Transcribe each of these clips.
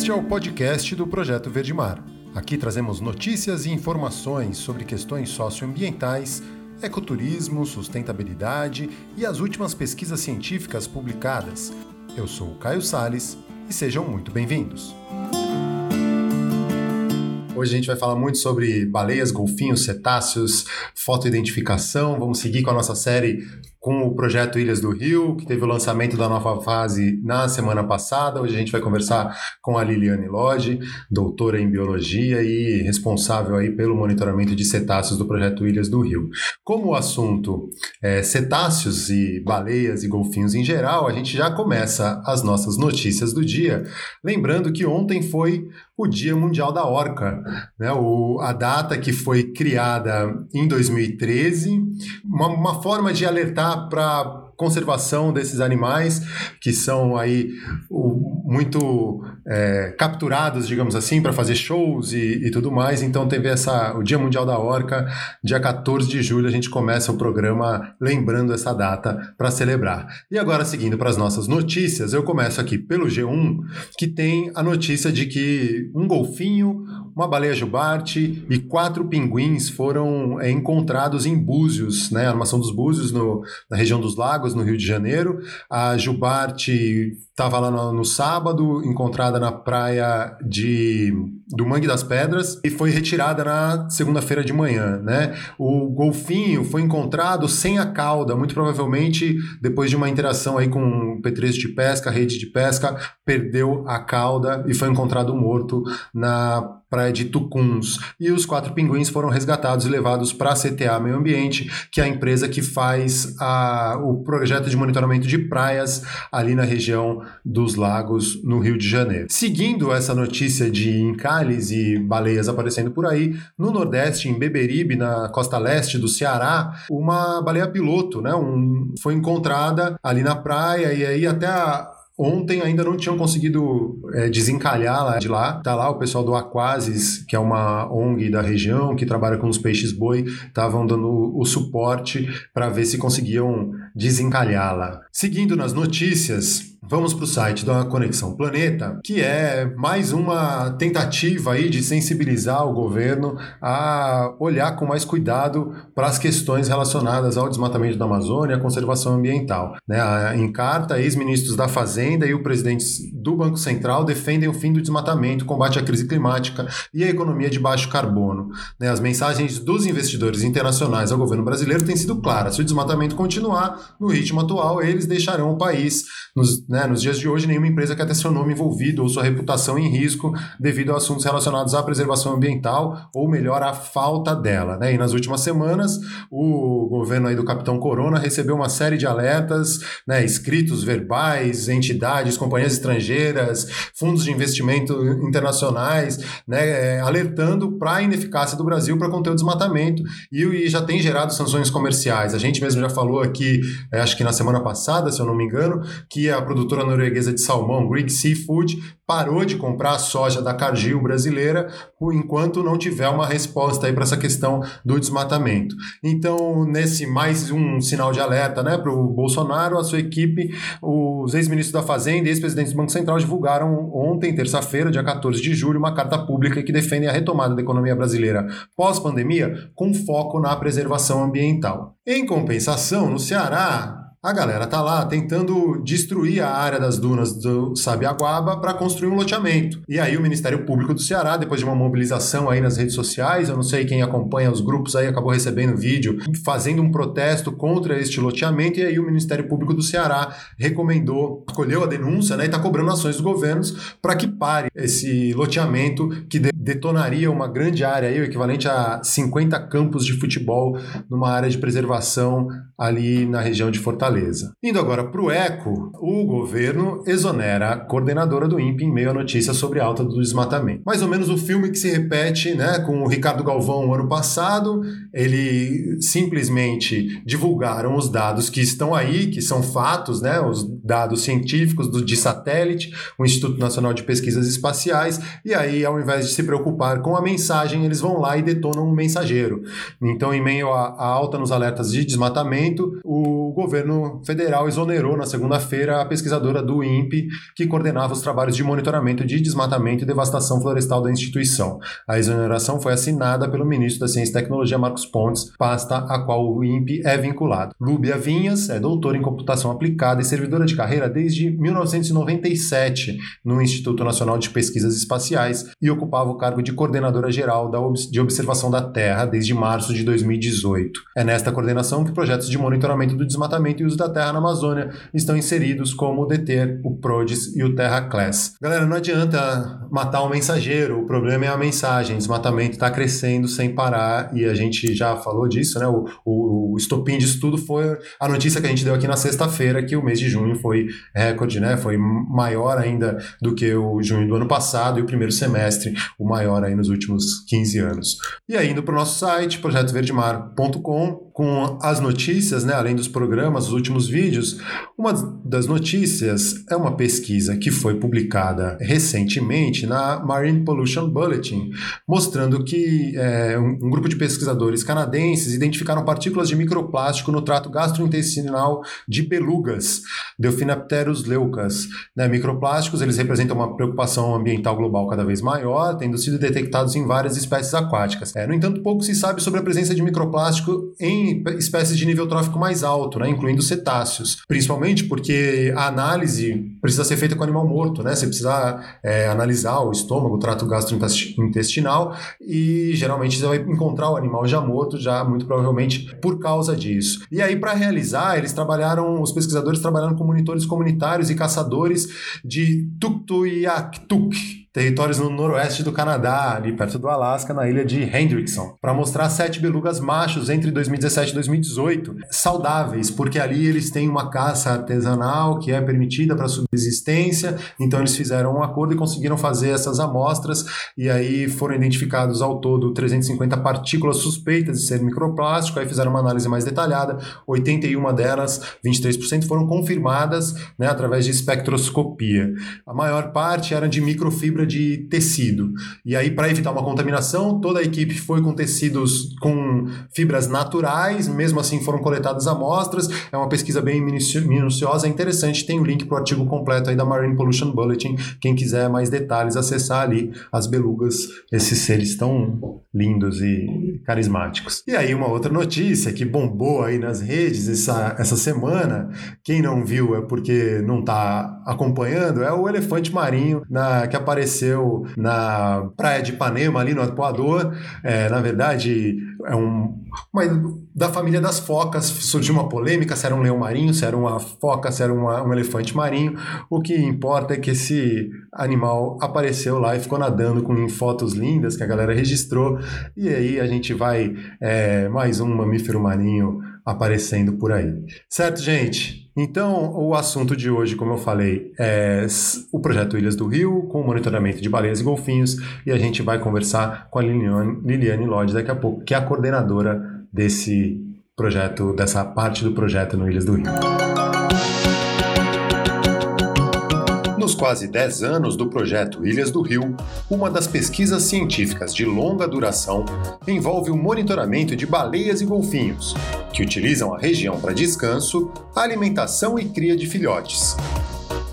Este é o podcast do Projeto Verde Mar. Aqui trazemos notícias e informações sobre questões socioambientais, ecoturismo, sustentabilidade e as últimas pesquisas científicas publicadas. Eu sou o Caio Sales e sejam muito bem-vindos. Hoje a gente vai falar muito sobre baleias, golfinhos, cetáceos, fotoidentificação. Vamos seguir com a nossa série com o projeto Ilhas do Rio, que teve o lançamento da nova fase na semana passada. Hoje a gente vai conversar com a Liliane Lodge, doutora em biologia e responsável aí pelo monitoramento de cetáceos do projeto Ilhas do Rio. Como o assunto é cetáceos e baleias e golfinhos em geral, a gente já começa as nossas notícias do dia, lembrando que ontem foi o Dia Mundial da Orca, né? o, a data que foi criada em 2013, uma, uma forma de alertar para conservação desses animais que são aí o, muito é, capturados, digamos assim, para fazer shows e, e, tudo mais. Então teve essa o Dia Mundial da Orca, dia 14 de julho a gente começa o programa lembrando essa data para celebrar. E agora seguindo para as nossas notícias, eu começo aqui pelo G1, que tem a notícia de que um golfinho, uma baleia jubarte e quatro pinguins foram é, encontrados em Búzios, né, armação dos Búzios no, na região dos lagos no Rio de Janeiro. A Jubarte estava lá no, no, sábado, encontrada na praia de do Mangue das Pedras e foi retirada na segunda-feira de manhã, né? O golfinho foi encontrado sem a cauda, muito provavelmente depois de uma interação aí com petrecho de pesca, rede de pesca, perdeu a cauda e foi encontrado morto na praia de Tucuns. E os quatro pinguins foram resgatados e levados para a CTA Meio Ambiente, que é a empresa que faz a, o projeto de monitoramento de praias ali na região dos lagos no Rio de Janeiro. Seguindo essa notícia de encalhes e baleias aparecendo por aí, no Nordeste, em Beberibe, na costa leste do Ceará, uma baleia piloto, né, um, foi encontrada ali na praia e aí até a, Ontem ainda não tinham conseguido é, desencalhar lá de lá. Tá lá o pessoal do Aquasis, que é uma ONG da região que trabalha com os peixes boi, estavam dando o suporte para ver se conseguiam desencalhá-la. Seguindo nas notícias, Vamos para o site da Conexão Planeta, que é mais uma tentativa aí de sensibilizar o governo a olhar com mais cuidado para as questões relacionadas ao desmatamento da Amazônia e à conservação ambiental. Né? Em carta, ex-ministros da Fazenda e o presidente do Banco Central defendem o fim do desmatamento, combate à crise climática e a economia de baixo carbono. Né? As mensagens dos investidores internacionais ao governo brasileiro têm sido claras. Se o desmatamento continuar no ritmo atual, eles deixarão o país nos, né, nos dias de hoje, nenhuma empresa quer ter seu nome envolvido ou sua reputação em risco devido a assuntos relacionados à preservação ambiental, ou melhor, à falta dela. Né? E nas últimas semanas, o governo aí do Capitão Corona recebeu uma série de alertas, né, escritos verbais, entidades, companhias estrangeiras, fundos de investimento internacionais, né, é, alertando para a ineficácia do Brasil para conter o desmatamento e, já tem gerado sanções comerciais. A gente mesmo já falou aqui, é, acho que na semana passada, se eu não me engano, que a produtora norueguesa de salmão, Greek Seafood, parou de comprar a soja da Cargill brasileira enquanto não tiver uma resposta aí para essa questão do desmatamento. Então, nesse mais um sinal de alerta né, para o Bolsonaro, a sua equipe, os ex-ministros da Fazenda e ex-presidentes do Banco Central divulgaram ontem, terça-feira, dia 14 de julho, uma carta pública que defende a retomada da economia brasileira pós-pandemia com foco na preservação ambiental. Em compensação, no Ceará, a galera tá lá tentando destruir a área das dunas do Sabiaguaba para construir um loteamento. E aí o Ministério Público do Ceará, depois de uma mobilização aí nas redes sociais, eu não sei quem acompanha os grupos aí, acabou recebendo vídeo fazendo um protesto contra este loteamento e aí o Ministério Público do Ceará recomendou, acolheu a denúncia, né, e tá cobrando ações dos governos para que pare esse loteamento que detonaria uma grande área aí, o equivalente a 50 campos de futebol numa área de preservação ali na região de Fortaleza. Indo agora para o ECO, o governo exonera a coordenadora do INPE em meio à notícia sobre a alta do desmatamento. Mais ou menos o filme que se repete né, com o Ricardo Galvão no ano passado, ele simplesmente divulgaram os dados que estão aí, que são fatos, né, os dados científicos do, de satélite, o Instituto Nacional de Pesquisas Espaciais, e aí, ao invés de se preocupar com a mensagem, eles vão lá e detonam um mensageiro. Então, em meio à alta nos alertas de desmatamento, o governo federal exonerou na segunda-feira a pesquisadora do INPE, que coordenava os trabalhos de monitoramento de desmatamento e devastação florestal da instituição. A exoneração foi assinada pelo ministro da Ciência e Tecnologia, Marcos Pontes, pasta a qual o INPE é vinculado. Lúbia Vinhas é doutora em computação aplicada e servidora de carreira desde 1997 no Instituto Nacional de Pesquisas Espaciais e ocupava o cargo de coordenadora geral de observação da Terra desde março de 2018. É nesta coordenação que projetos de monitoramento do desmatamento e uso da terra na Amazônia estão inseridos, como o DETER, o PRODES e o Terra Class. Galera, não adianta matar o um mensageiro, o problema é a mensagem. O desmatamento está crescendo sem parar e a gente já falou disso, né? O, o, o estopim disso tudo foi a notícia que a gente deu aqui na sexta-feira, que o mês de junho foi recorde, né? Foi maior ainda do que o junho do ano passado e o primeiro semestre, o maior aí nos últimos 15 anos. E aí, indo para o nosso site, projetoverdemar.com, com as notícias, né? Além dos programas, os últimos vídeos, uma das notícias é uma pesquisa que foi publicada recentemente na Marine Pollution Bulletin, mostrando que é, um, grupo de pesquisadores canadenses identificaram partículas de microplástico no trato gastrointestinal de belugas, Delphinapterus leucas. Né? Microplásticos eles representam uma preocupação ambiental global cada vez maior, tendo sido detectados em várias espécies aquáticas. É, no entanto, pouco se sabe sobre a presença de microplástico em espécies de nível trófico mais alto, né? incluindo cetáceos, principalmente porque a análise precisa ser feita com animal morto, né? Você precisa é, analisar o estômago, o trato gastrointestinal e geralmente você vai encontrar o animal já morto, já muito provavelmente por causa disso. E aí, para realizar, eles trabalharam, os pesquisadores trabalharam com monitores comunitários e caçadores de Tuktoyaktuk, territórios no noroeste do Canadá, ali perto do Alasca, na ilha de Hendrickson, para mostrar sete belugas machos entre 2017 e 2018, saudáveis, porque ali eles têm uma caça artesanal que é permitida para subsistência, então eles fizeram um acordo e conseguiram fazer essas amostras, e aí foram identificados ao todo 350 partículas suspeitas de ser microplástico, aí fizeram uma análise mais detalhada, 81 delas, 23%, foram confirmadas né, através de espectroscopia. A maior parte eram de microfibra fibra de tecido. E aí, para evitar uma contaminação, toda a equipe foi com tecidos com fibras naturais, mesmo assim foram coletadas amostras. É uma pesquisa bem minuciosa, é interessante. Tem o link para o artigo completo aí da Marine Pollution Bulletin. Quem quiser mais detalhes, acessar ali as belugas, esses seres tão lindos e carismáticos. E aí, uma outra notícia que bombou aí nas redes essa, essa semana, quem não viu é porque não está acompanhando, é o elefante marinho na, que apareceu na praia de Ipanema, ali no Equador. É, na verdade, é um, uma, da família das focas surgiu uma polêmica se era um leão marinho, se era uma foca, se era uma, um elefante marinho. O que importa é que esse animal apareceu lá e ficou nadando com fotos lindas que a galera registrou. E aí a gente vai é, mais um mamífero marinho aparecendo por aí. Certo, gente? Então, o assunto de hoje, como eu falei, é o projeto Ilhas do Rio, com monitoramento de baleias e golfinhos, e a gente vai conversar com a Liliane, Liliane Lodge daqui a pouco, que é a coordenadora desse projeto, dessa parte do projeto no Ilhas do Rio. Quase 10 anos do projeto Ilhas do Rio, uma das pesquisas científicas de longa duração envolve o monitoramento de baleias e golfinhos, que utilizam a região para descanso, alimentação e cria de filhotes.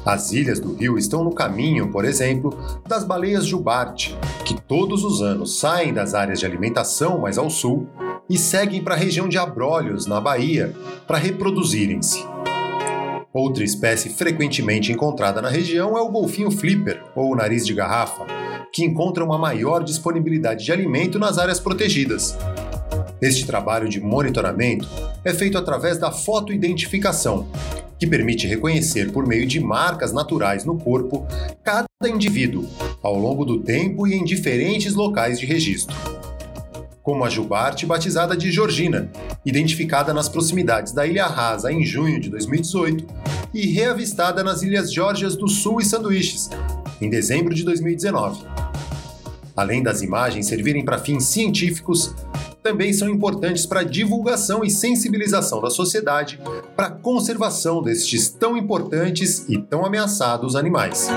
As ilhas do rio estão no caminho, por exemplo, das baleias jubarte, que todos os anos saem das áreas de alimentação mais ao sul e seguem para a região de Abrolhos, na Bahia, para reproduzirem-se. Outra espécie frequentemente encontrada na região é o golfinho flipper, ou nariz de garrafa, que encontra uma maior disponibilidade de alimento nas áreas protegidas. Este trabalho de monitoramento é feito através da fotoidentificação, que permite reconhecer por meio de marcas naturais no corpo cada indivíduo, ao longo do tempo e em diferentes locais de registro como a jubarte batizada de Georgina, identificada nas proximidades da Ilha Rasa em junho de 2018 e reavistada nas Ilhas Geórgias do Sul e Sanduíches, em dezembro de 2019. Além das imagens servirem para fins científicos, também são importantes para a divulgação e sensibilização da sociedade para a conservação destes tão importantes e tão ameaçados animais.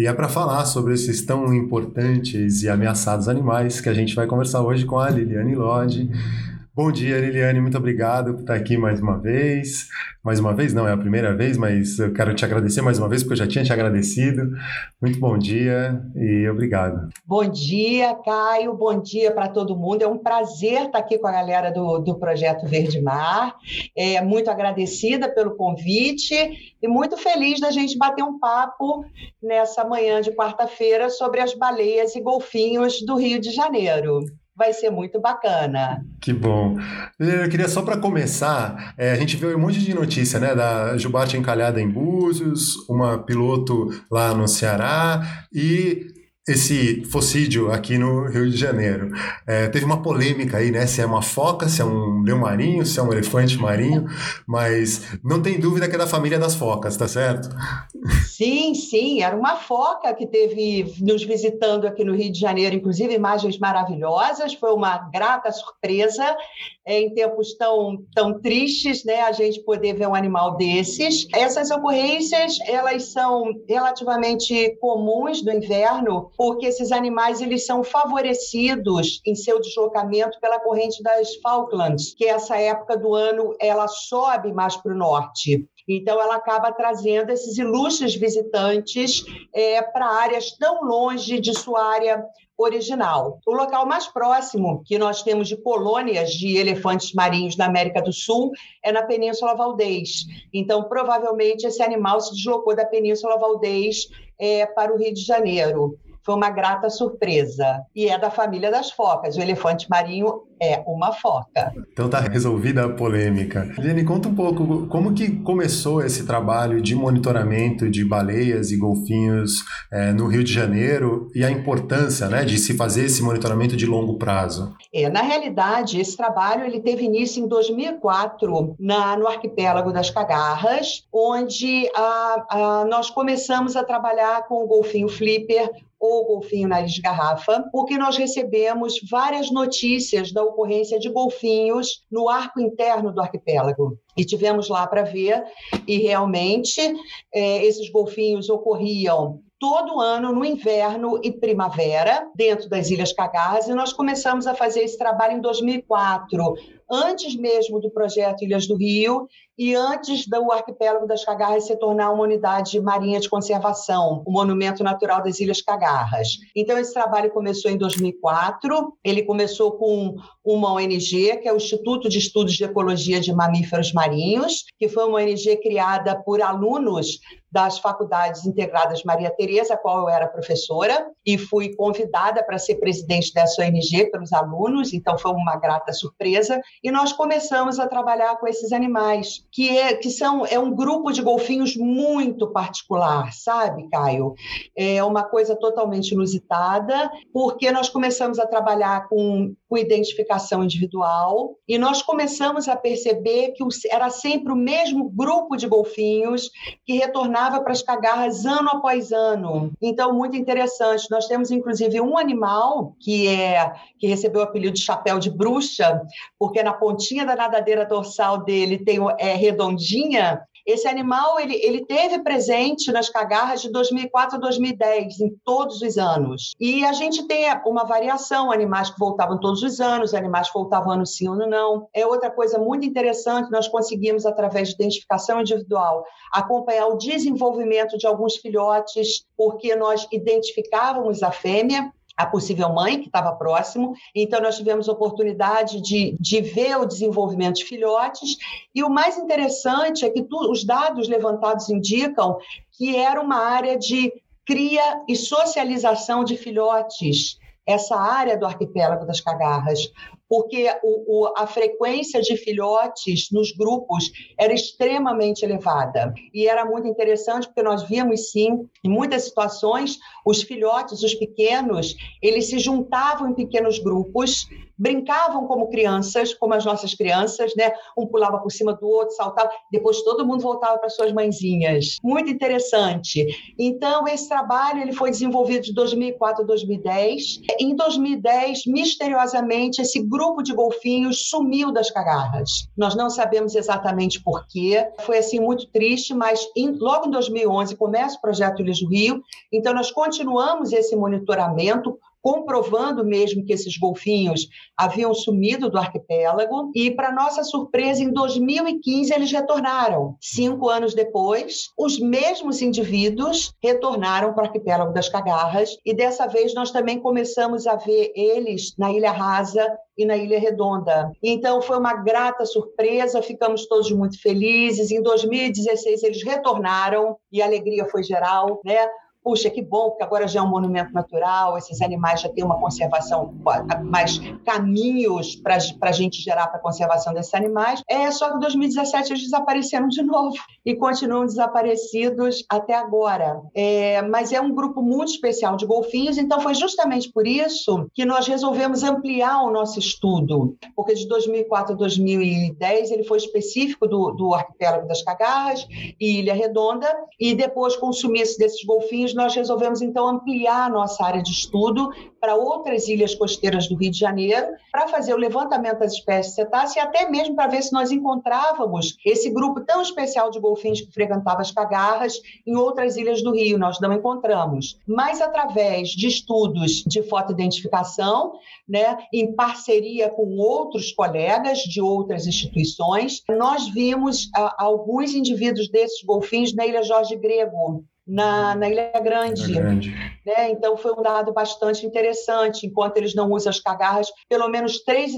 E é para falar sobre esses tão importantes e ameaçados animais que a gente vai conversar hoje com a Liliane Lodge. Bom dia, Liliane, muito obrigado por estar aqui mais uma vez. Mais uma vez, não é a primeira vez, mas eu quero te agradecer mais uma vez, porque eu já tinha te agradecido. Muito bom dia e obrigado. Bom dia, Caio, bom dia para todo mundo. É um prazer estar aqui com a galera do, do Projeto Verde Mar. É, muito agradecida pelo convite e muito feliz da gente bater um papo nessa manhã de quarta-feira sobre as baleias e golfinhos do Rio de Janeiro vai ser muito bacana. Que bom. Eu queria só para começar, é, a gente viu um monte de notícia, né, da Jubarte encalhada em Búzios, uma piloto lá no Ceará e esse focídio aqui no Rio de Janeiro. É, teve uma polêmica aí, né? Se é uma foca, se é um leão marinho, se é um elefante marinho, mas não tem dúvida que é da família das focas, tá certo? Sim, sim, era uma foca que teve nos visitando aqui no Rio de Janeiro, inclusive imagens maravilhosas, foi uma grata surpresa é, em tempos tão, tão tristes, né? A gente poder ver um animal desses. Essas ocorrências, elas são relativamente comuns no inverno, porque esses animais eles são favorecidos em seu deslocamento pela corrente das Falklands, que essa época do ano ela sobe mais para o norte. Então, ela acaba trazendo esses ilustres visitantes é, para áreas tão longe de sua área original. O local mais próximo que nós temos de colônias de elefantes marinhos na América do Sul é na Península Valdez. Então, provavelmente, esse animal se deslocou da Península Valdez é, para o Rio de Janeiro foi uma grata surpresa. E é da família das focas. O elefante marinho é uma foca. Então tá resolvida a polêmica. Liane, conta um pouco como que começou esse trabalho de monitoramento de baleias e golfinhos é, no Rio de Janeiro e a importância né, de se fazer esse monitoramento de longo prazo. É, na realidade, esse trabalho ele teve início em 2004 na, no arquipélago das Cagarras, onde a, a, nós começamos a trabalhar com o golfinho flipper ou golfinho nariz de garrafa, porque nós recebemos várias notícias da ocorrência de golfinhos no arco interno do arquipélago. E tivemos lá para ver, e realmente é, esses golfinhos ocorriam todo ano no inverno e primavera, dentro das Ilhas Cagarras, e nós começamos a fazer esse trabalho em 2004, antes mesmo do projeto Ilhas do Rio e antes do arquipélago das Cagarras se tornar uma unidade marinha de conservação, o Monumento Natural das Ilhas Cagarras. Então, esse trabalho começou em 2004, ele começou com uma ONG, que é o Instituto de Estudos de Ecologia de Mamíferos Marinhos, que foi uma ONG criada por alunos das Faculdades Integradas Maria Tereza, a qual eu era professora, e fui convidada para ser presidente dessa ONG pelos alunos, então foi uma grata surpresa. E nós começamos a trabalhar com esses animais, que, é, que são é um grupo de golfinhos muito particular, sabe, Caio? É uma coisa totalmente inusitada, porque nós começamos a trabalhar com, com identificação individual e nós começamos a perceber que era sempre o mesmo grupo de golfinhos que retornava para as cagarras ano após ano. Então, muito interessante. Nós temos, inclusive, um animal que é que recebeu o apelido de chapéu de bruxa, porque na pontinha da nadadeira dorsal dele tem é redondinha esse animal ele, ele teve presente nas cagarras de 2004 a 2010, em todos os anos. E a gente tem uma variação, animais que voltavam todos os anos, animais que voltavam ano sim, ano não. É outra coisa muito interessante, nós conseguimos, através de identificação individual, acompanhar o desenvolvimento de alguns filhotes, porque nós identificávamos a fêmea, a possível mãe, que estava próximo. Então, nós tivemos oportunidade de, de ver o desenvolvimento de filhotes. E o mais interessante é que tu, os dados levantados indicam que era uma área de cria e socialização de filhotes essa área do arquipélago das Cagarras, porque o, o, a frequência de filhotes nos grupos era extremamente elevada. E era muito interessante, porque nós víamos, sim, em muitas situações, os filhotes, os pequenos, eles se juntavam em pequenos grupos, brincavam como crianças, como as nossas crianças, né? Um pulava por cima do outro, saltava, depois todo mundo voltava para suas mãezinhas. Muito interessante. Então, esse trabalho ele foi desenvolvido de 2004 a 2010. Em 2010, misteriosamente, esse grupo grupo de golfinhos sumiu das cagarras. Nós não sabemos exatamente por quê. Foi assim muito triste, mas em, logo em 2011 começa o projeto Ilhas do Rio. Então nós continuamos esse monitoramento comprovando mesmo que esses golfinhos haviam sumido do arquipélago. E, para nossa surpresa, em 2015 eles retornaram. Cinco anos depois, os mesmos indivíduos retornaram para o arquipélago das Cagarras. E dessa vez nós também começamos a ver eles na Ilha Rasa e na Ilha Redonda. Então foi uma grata surpresa, ficamos todos muito felizes. Em 2016 eles retornaram e a alegria foi geral, né? Puxa, que bom, porque agora já é um monumento natural, esses animais já têm uma conservação, mais caminhos para a gente gerar para a conservação desses animais. É só que em 2017 eles desapareceram de novo e continuam desaparecidos até agora. É, mas é um grupo muito especial de golfinhos, então foi justamente por isso que nós resolvemos ampliar o nosso estudo, porque de 2004 a 2010 ele foi específico do, do arquipélago das Cagarras e Ilha Redonda, e depois com o sumiço desses golfinhos nós resolvemos então ampliar a nossa área de estudo para outras ilhas costeiras do Rio de Janeiro, para fazer o levantamento das espécies cetáceas e até mesmo para ver se nós encontrávamos esse grupo tão especial de golfinhos que frequentava as cagarras em outras ilhas do Rio. Nós não encontramos. Mas através de estudos de fotoidentificação, né, em parceria com outros colegas de outras instituições, nós vimos ah, alguns indivíduos desses golfinhos na Ilha Jorge Grego, na, na Ilha Grande. Ilha Grande. Né? Então, foi um dado bastante interessante. Enquanto eles não usam as cagarras, pelo menos três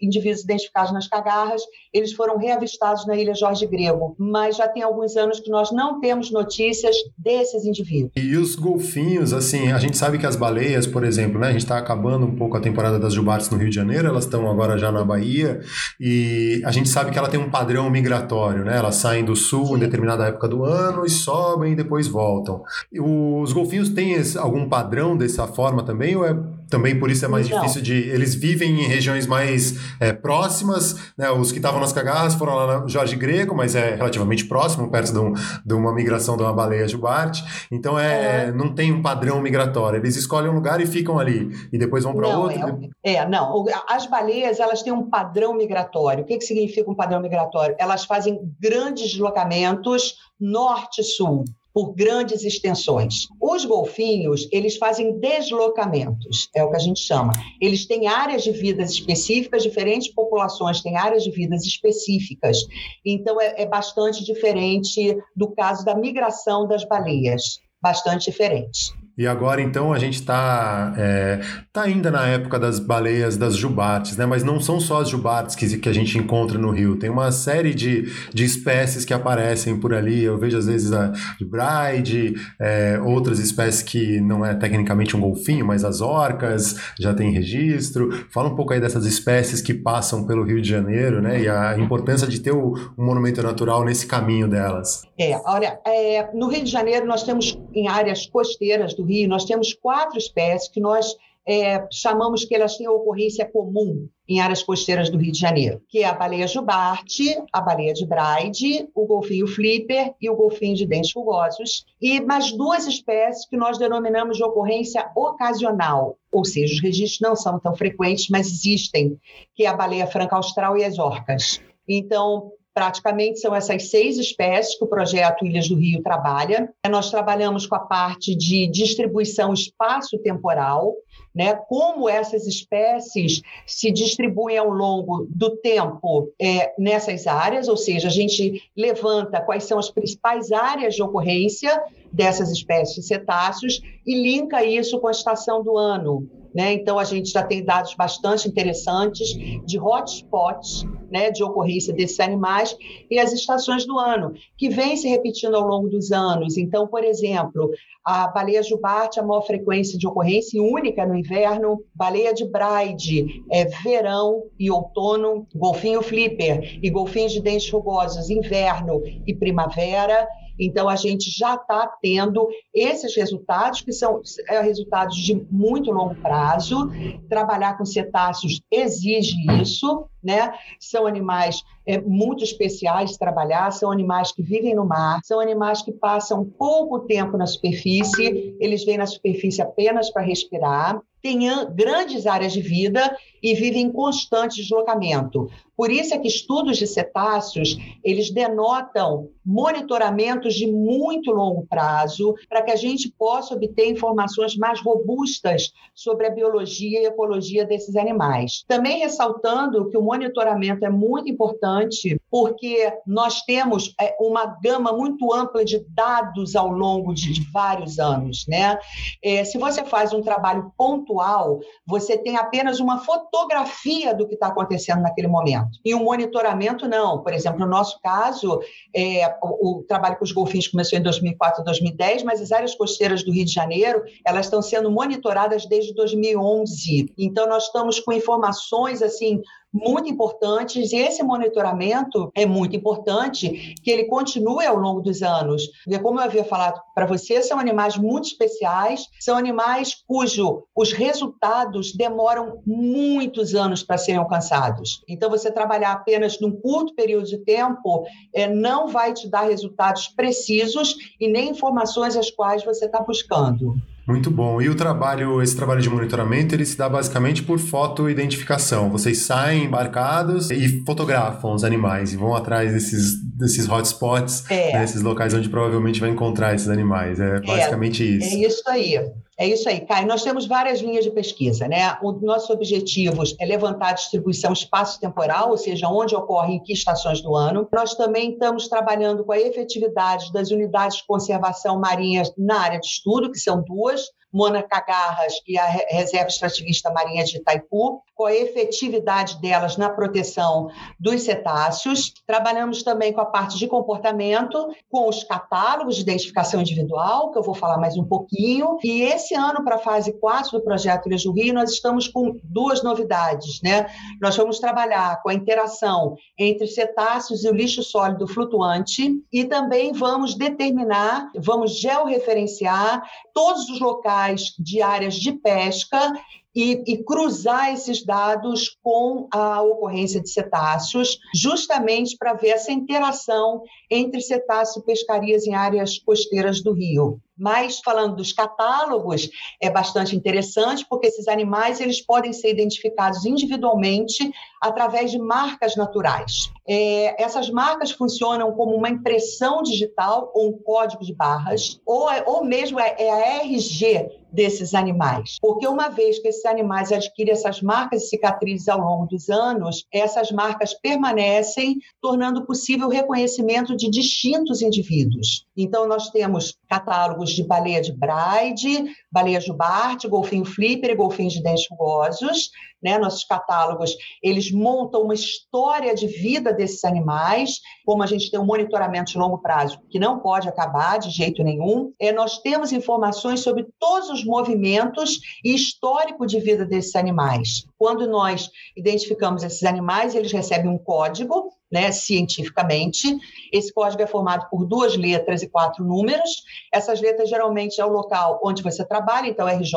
indivíduos identificados nas cagarras, eles foram reavistados na Ilha Jorge Grego. Mas já tem alguns anos que nós não temos notícias desses indivíduos. E os golfinhos, assim, a gente sabe que as baleias, por exemplo, né? A gente está acabando um pouco a temporada das jubates no Rio de Janeiro, elas estão agora já na Bahia, e a gente sabe que ela tem um padrão migratório, né? Elas saem do sul Sim. em determinada época do ano e sobem e depois voltam voltam. Os golfinhos têm algum padrão dessa forma também, ou é também por isso é mais Não. difícil de. Eles vivem em regiões mais é, próximas, né? Os que estavam nas cagarras foram lá na Jorge Greco, mas é relativamente próximo, perto de, um, de uma migração de uma baleia jubarte. Então é, é, não tem um padrão migratório. Eles escolhem um lugar e ficam ali. E depois vão para outro. É, é, não. As baleias elas têm um padrão migratório. O que, que significa um padrão migratório? Elas fazem grandes deslocamentos norte-sul por grandes extensões. Os golfinhos, eles fazem deslocamentos, é o que a gente chama. Eles têm áreas de vidas específicas, diferentes populações têm áreas de vidas específicas. Então, é, é bastante diferente do caso da migração das baleias, bastante diferente. E agora, então, a gente está é, tá ainda na época das baleias, das jubates, né? Mas não são só as jubates que, que a gente encontra no rio. Tem uma série de, de espécies que aparecem por ali. Eu vejo, às vezes, a bride, é, outras espécies que não é tecnicamente um golfinho, mas as orcas já tem registro. Fala um pouco aí dessas espécies que passam pelo Rio de Janeiro, né? E a importância de ter o, um monumento natural nesse caminho delas. É, olha, é, no Rio de Janeiro nós temos em áreas costeiras do Rio, nós temos quatro espécies que nós é, chamamos que elas têm ocorrência comum em áreas costeiras do Rio de Janeiro, que é a baleia jubarte, a baleia de Bride, o golfinho flipper e o golfinho de dentes rugosos, e mais duas espécies que nós denominamos de ocorrência ocasional, ou seja, os registros não são tão frequentes, mas existem, que é a baleia franca austral e as orcas. Então, Praticamente são essas seis espécies que o projeto Ilhas do Rio trabalha. Nós trabalhamos com a parte de distribuição espaço-temporal, né? Como essas espécies se distribuem ao longo do tempo é, nessas áreas, ou seja, a gente levanta quais são as principais áreas de ocorrência dessas espécies de cetáceos e linka isso com a estação do ano. Né? Então, a gente já tem dados bastante interessantes de hotspots né, de ocorrência desses animais e as estações do ano, que vêm se repetindo ao longo dos anos. Então, por exemplo, a baleia jubarte, a maior frequência de ocorrência única no inverno, baleia de Bride, é verão e outono, golfinho flipper e golfinhos de dentes rugosos, inverno e primavera. Então, a gente já está tendo esses resultados, que são é, resultados de muito longo prazo. Trabalhar com cetáceos exige isso, né? São animais é, muito especiais de trabalhar, são animais que vivem no mar, são animais que passam pouco tempo na superfície, eles vêm na superfície apenas para respirar. têm grandes áreas de vida e vivem em constante deslocamento. Por isso é que estudos de cetáceos, eles denotam monitoramentos de muito longo prazo, para que a gente possa obter informações mais robustas sobre a biologia e ecologia desses animais. Também ressaltando que o monitoramento é muito importante, porque nós temos é, uma gama muito ampla de dados ao longo de vários anos, né? É, se você faz um trabalho pontual, você tem apenas uma fotografia do que está acontecendo naquele momento. E o monitoramento, não. Por exemplo, no nosso caso, é, o, o, trabalho com os golfinhos começou em 2004, 2010, mas as áreas costeiras do Rio de Janeiro, elas estão sendo monitoradas desde 2011. Então, nós estamos com informações, assim, muito importantes e esse monitoramento é muito importante que ele continue ao longo dos anos. Porque, como eu havia falado para você, são animais muito especiais, são animais cujo os resultados demoram muitos anos para serem alcançados. Então, você trabalhar apenas num curto período de tempo é, não vai te dar resultados precisos e nem informações as quais você está buscando. Muito bom. E o trabalho, esse trabalho de monitoramento, ele se dá basicamente por foto-identificação. Vocês saem embarcados e fotografam os animais e vão atrás desses, desses hotspots, é. né, esses locais onde provavelmente vai encontrar esses animais. É, é basicamente é, isso. É isso aí. É isso aí, Caio. Nós temos várias linhas de pesquisa, né? O nosso objetivo é levantar a distribuição espaço-temporal, ou seja, onde ocorre em que estações do ano. Nós também estamos trabalhando com a efetividade das unidades de conservação marinha na área de estudo, que são duas, Mônica Garras e a Reserva Extrativista Marinha de Itaipu, com a efetividade delas na proteção dos cetáceos. Trabalhamos também com a parte de comportamento, com os catálogos de identificação individual, que eu vou falar mais um pouquinho. E esse ano, para a fase 4 do projeto Ilhas do Rio, nós estamos com duas novidades. Né? Nós vamos trabalhar com a interação entre cetáceos e o lixo sólido flutuante e também vamos determinar, vamos georreferenciar todos os locais de áreas de pesca e, e, cruzar esses dados com a ocorrência de cetáceos, justamente para ver essa interação entre cetáceo e pescarias em áreas costeiras do Rio. Mas falando dos catálogos, é bastante interessante porque esses animais eles podem ser identificados individualmente através de marcas naturais. É, essas marcas funcionam como uma impressão digital ou um código de barras, ou, é, ou mesmo é, é a RG desses animais. Porque uma vez que esses animais adquirem essas marcas e cicatrizes ao longo dos anos, essas marcas permanecem, tornando possível o reconhecimento de distintos indivíduos. Então, nós temos catálogos de baleia de Braide, baleia jubarte, golfinho flipper e golfinhos de dentes rugosos. Né? Nossos catálogos, eles montam uma história de vida desses animais, como a gente tem um monitoramento de longo prazo, que não pode acabar de jeito nenhum. É, nós temos informações sobre todos os movimentos e histórico de vida desses animais. Quando nós identificamos esses animais, eles recebem um código, né, cientificamente. Esse código é formado por duas letras e quatro números. Essas letras geralmente é o local onde você trabalha, então RJ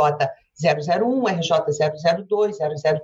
001, RJ002,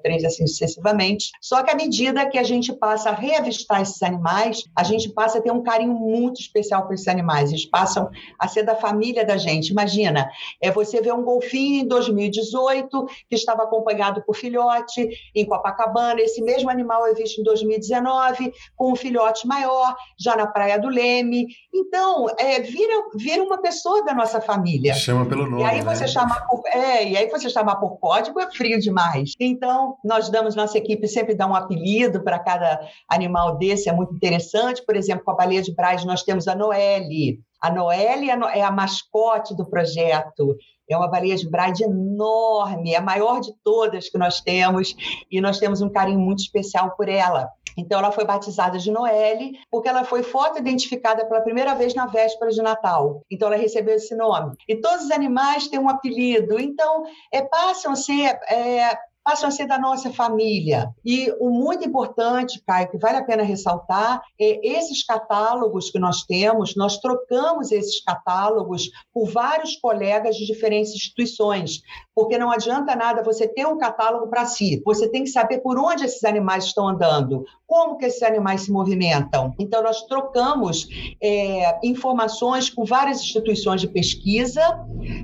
003, assim sucessivamente. Só que à medida que a gente passa a reavistar esses animais, a gente passa a ter um carinho muito especial por esses animais. Eles passam a ser da família da gente. Imagina, é você ver um golfinho em 2018 que estava acompanhado por filhote em Copacabana. Esse mesmo animal é visto em 2019 com um filhote maior, já na Praia do Leme. Então, é, vira, vira uma pessoa da nossa família. Chama pelo nome. E aí você né? chama é, e aí você chamar por código é frio demais. Então, nós damos, nossa equipe sempre dá um apelido para cada animal desse, é muito interessante. Por exemplo, com a baleia de Braz, nós temos a Noelle. A Noelle é a mascote do projeto. É uma baleia de Bride enorme, a maior de todas que nós temos, e nós temos um carinho muito especial por ela. Então, ela foi batizada de Noelle, porque ela foi foto-identificada pela primeira vez na véspera de Natal. Então, ela recebeu esse nome. E todos os animais têm um apelido. Então, é, passam a ser é, passam a ser da nossa família. E o muito importante, Caio, que vale a pena ressaltar, é esses catálogos que nós temos, nós trocamos esses catálogos por vários colegas de diferentes instituições, porque não adianta nada você ter um catálogo para si, você tem que saber por onde esses animais estão andando, como que esses animais se movimentam. Então, nós trocamos é, informações com várias instituições de pesquisa,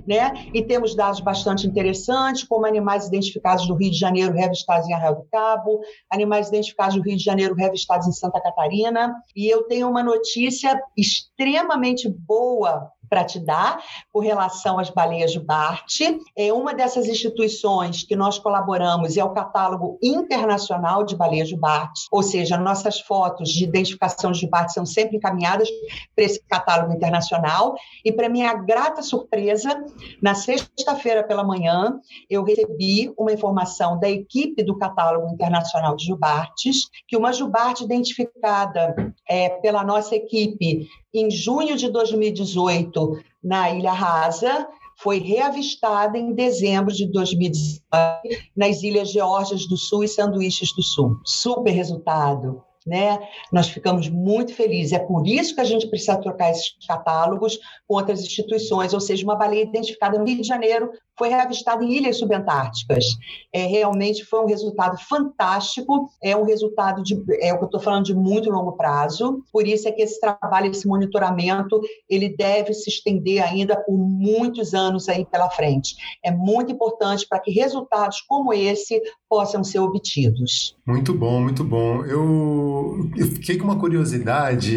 né? E temos dados bastante interessantes, como animais identificados no Rio de Janeiro revistados em Arraial do Cabo, animais identificados no Rio de Janeiro revistados em Santa Catarina. E eu tenho uma notícia extremamente boa para te dar com relação às baleias de Bart. É uma dessas instituições que nós colaboramos é o catálogo internacional de baleias de Bart, ou seja, nossas fotos de identificação de Bart são sempre encaminhadas para esse catálogo internacional. E para minha grata surpresa, na sexta-feira pela manhã, eu recebi uma informação da equipe do catálogo internacional de jubartes que uma jubarte identificada é, pela nossa equipe em junho de 2018 na Ilha Rasa, foi reavistada em dezembro de 2019 nas Ilhas Geórgias do Sul e Sanduíches do Sul. Super resultado né? Nós ficamos muito felizes. É por isso que a gente precisa trocar esses catálogos com outras instituições, ou seja, uma baleia identificada no Rio de Janeiro foi reavistada em ilhas subantárticas. É, realmente foi um resultado fantástico, é um resultado de, é o que eu estou falando de muito longo prazo, por isso é que esse trabalho, esse monitoramento, ele deve se estender ainda por muitos anos aí pela frente. É muito importante para que resultados como esse possam ser obtidos. Muito bom, muito bom. Eu, eu fiquei com uma curiosidade,